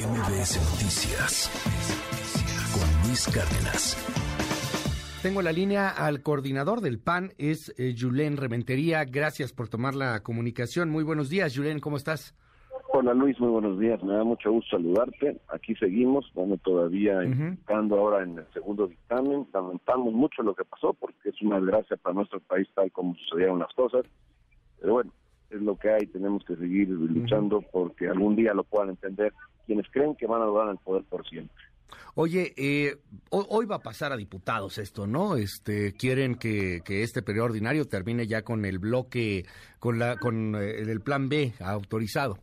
MBS Noticias con Luis Cárdenas. Tengo la línea al coordinador del PAN, es eh, Julen Rementería. Gracias por tomar la comunicación. Muy buenos días, Julen, ¿cómo estás? Hola Luis, muy buenos días. Me da mucho gusto saludarte. Aquí seguimos, bueno, todavía uh ahora en el segundo dictamen. Lamentamos mucho lo que pasó porque es una desgracia para nuestro país tal como sucedieron las cosas. Pero bueno, es lo que hay. Tenemos que seguir luchando porque algún día lo puedan entender quienes creen que van a lograr el poder por siempre. Oye, eh, hoy va a pasar a diputados esto, ¿no? Este, quieren que, este periodo ordinario termine ya con el bloque, con la, con eh, el plan B autorizado.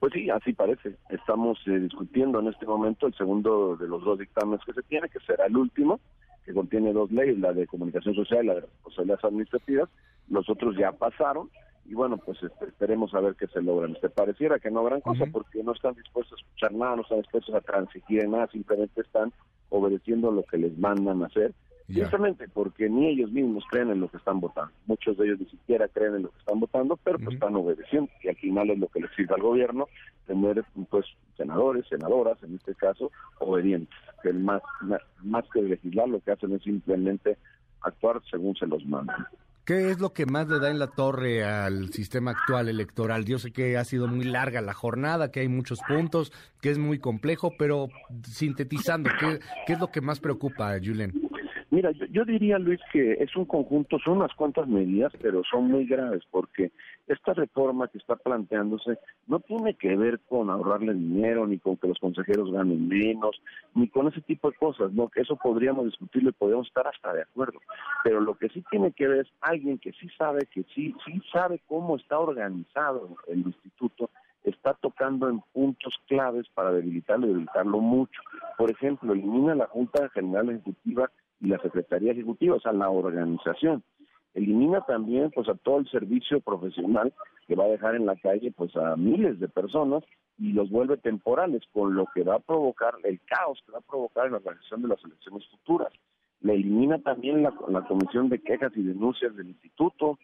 Pues sí, así parece. Estamos eh, discutiendo en este momento el segundo de los dos dictámenes que se tiene, que será el último, que contiene dos leyes, la de comunicación social y la de responsabilidades administrativas. Los otros ya pasaron y bueno, pues este, esperemos a ver qué se logran. Te pareciera que no gran cosa porque no están dispuestos a escuchar nada, no están dispuestos a transigir en nada, simplemente están obedeciendo lo que les mandan a hacer, justamente porque ni ellos mismos creen en lo que están votando. Muchos de ellos ni siquiera creen en lo que están votando, pero pues están obedeciendo y al final es lo que les sirve al gobierno tener pues senadores, senadoras, en este caso, obedientes, que más, más que legislar lo que hacen es simplemente actuar según se los mandan. ¿Qué es lo que más le da en la torre al sistema actual electoral? Yo sé que ha sido muy larga la jornada, que hay muchos puntos, que es muy complejo, pero sintetizando, ¿qué, es lo que más preocupa, Julen? Mira, yo, diría, Luis, que es un conjunto, son unas cuantas medidas, pero son muy graves, porque esta reforma que está planteándose no tiene que ver con ahorrarle dinero, ni con que los consejeros ganen menos, ni con ese tipo de cosas, ¿no? Que eso podríamos discutirlo y podríamos estar hasta de acuerdo. Pero lo que sí tiene que ver es alguien que sí sabe, que sí, sí sabe cómo está organizado el instituto, está tocando en puntos claves para debilitarlo y debilitarlo mucho. Por ejemplo, elimina la Junta General Ejecutiva y la Secretaría Ejecutiva, o sea, la organización. Elimina también pues a todo el servicio profesional que va a dejar en la calle pues a miles de personas y los vuelve temporales, con lo que va a provocar el caos que va a provocar en la organización de las elecciones futuras. Le elimina también la, comisión de quejas y denuncias del instituto,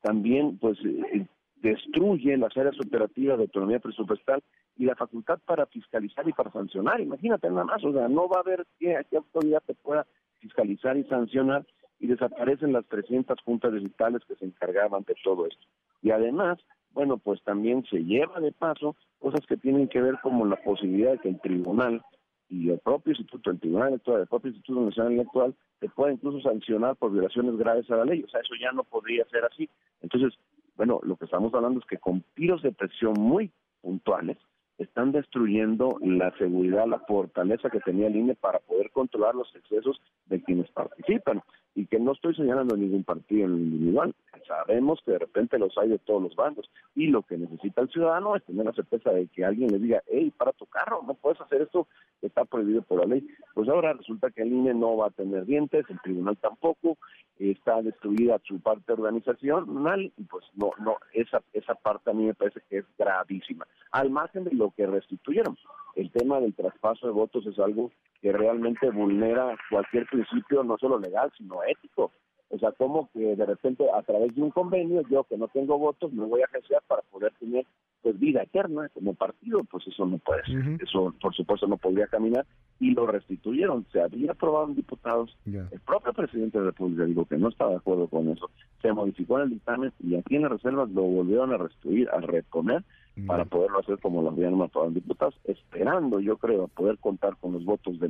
también pues eh, destruye las áreas operativas de autonomía presupuestal y la facultad para fiscalizar y para sancionar. Imagínate nada más, o sea, no va a haber qué, qué autoridad te pueda fiscalizar y sancionar y desaparecen las 300 juntas digitales que se encargaban de todo esto. Y además, bueno, pues también se lleva de paso cosas que tienen que ver como la posibilidad de que el tribunal y el propio instituto, el tribunal electoral, el propio instituto nacional electoral, te pueda incluso sancionar por violaciones graves a la ley. O sea, eso ya no podría ser así. Entonces, bueno, lo que estamos hablando es que con tiros de presión muy puntuales, están destruyendo la seguridad, la fortaleza que tenía el INE para poder controlar los excesos de quienes participan. Y que no estoy señalando ningún partido individual. Sabemos que de repente los hay de todos los bandos. Y lo que necesita el ciudadano es tener la certeza de que alguien le diga, hey, para tu carro, no puedes hacer esto, está prohibido por la ley. Pues ahora resulta que el INE no va a tener dientes, el tribunal tampoco, está destruida su parte organizacional y pues no, no, esa, esa parte a mí me parece que es gravísima. Al margen de lo que restituyeron, el tema del traspaso de votos es algo que realmente vulnera cualquier principio, no solo legal, sino ético. O sea, como que de repente a través de un convenio, yo que no tengo votos, me voy a agenciar para poder tener pues vida eterna como partido, pues eso no puede ser. Eso, por supuesto, no podría caminar y lo restituyeron. Se había aprobado en diputados. El propio presidente de la República dijo que no estaba de acuerdo con eso. Se modificó en el dictamen y aquí en las reservas lo volvieron a restituir, a reponer para poderlo hacer como lo habían aprobado en diputados, esperando, yo creo, poder contar con los votos de,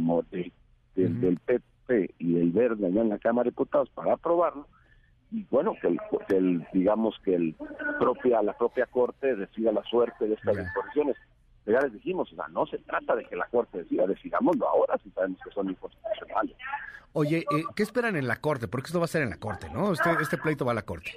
y del Verde allá en la Cámara de Diputados para aprobarlo y bueno que el, digamos que el propia la propia corte decida la suerte de estas disposiciones. Ya les dijimos o sea no se trata de que la corte decida decidámoslo ahora si sabemos que son inconstitucionales. Oye eh, qué esperan en la corte porque esto va a ser en la corte no este este pleito va a la corte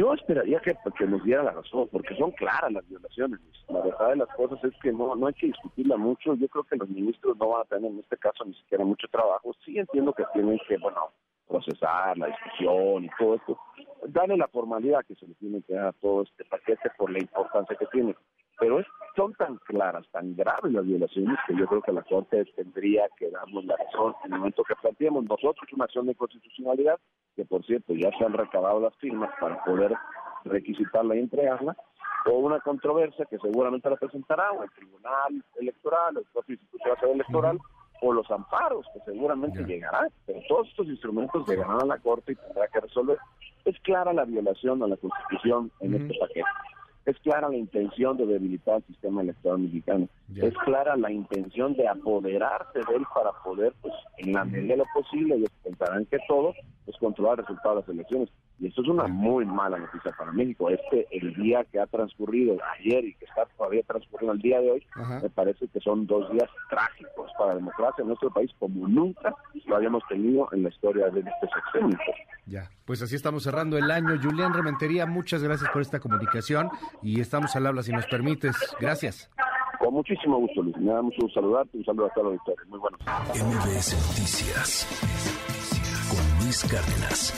yo esperaría que, que nos diera la razón porque son claras las violaciones la verdad de las cosas es que no no hay que discutirla mucho. Yo creo que los ministros no van a tener en este caso ni siquiera mucho trabajo. Sí entiendo que tienen que bueno procesar la discusión y todo esto, darle la formalidad que se le tiene que dar todo este paquete por la importancia que tiene. Pero es, son tan claras, tan graves las violaciones que yo creo que la Corte tendría que darnos la razón en el momento que planteemos nosotros una acción de constitucionalidad, por cierto ya se han recabado las firmas para poder requisitarla y entregarla, o una controversia que seguramente la presentará o el Tribunal Electoral, el propio Instituto Nacional Electoral, o los amparos, que seguramente llegarán, pero todos estos instrumentos llegarán a la Corte y tendrá que resolver. Es clara la violación a la Constitución en este paquete. Es clara la intención de debilitar el sistema electoral mexicano. Es clara la intención de apoderarse de él para poder, pues, en la medida de lo posible, ellos pensarán que todo, pues controlar el resultado de las elecciones. Y esto es una muy mala noticia para México. Este, el día que ha transcurrido ayer y que está todavía transcurriendo el día de hoy, me parece que son dos días trágicos para la democracia en nuestro país como nunca lo habíamos tenido en la historia de este sexenio. Ya, pues así estamos cerrando el año. Julián Rementería, muchas gracias por esta comunicación y estamos al habla si nos permites. Gracias. Con muchísimo gusto, Luis. Me da mucho saludarte un saludo a todos los auditores. Muy buenos. MBS Noticias Cárdenas.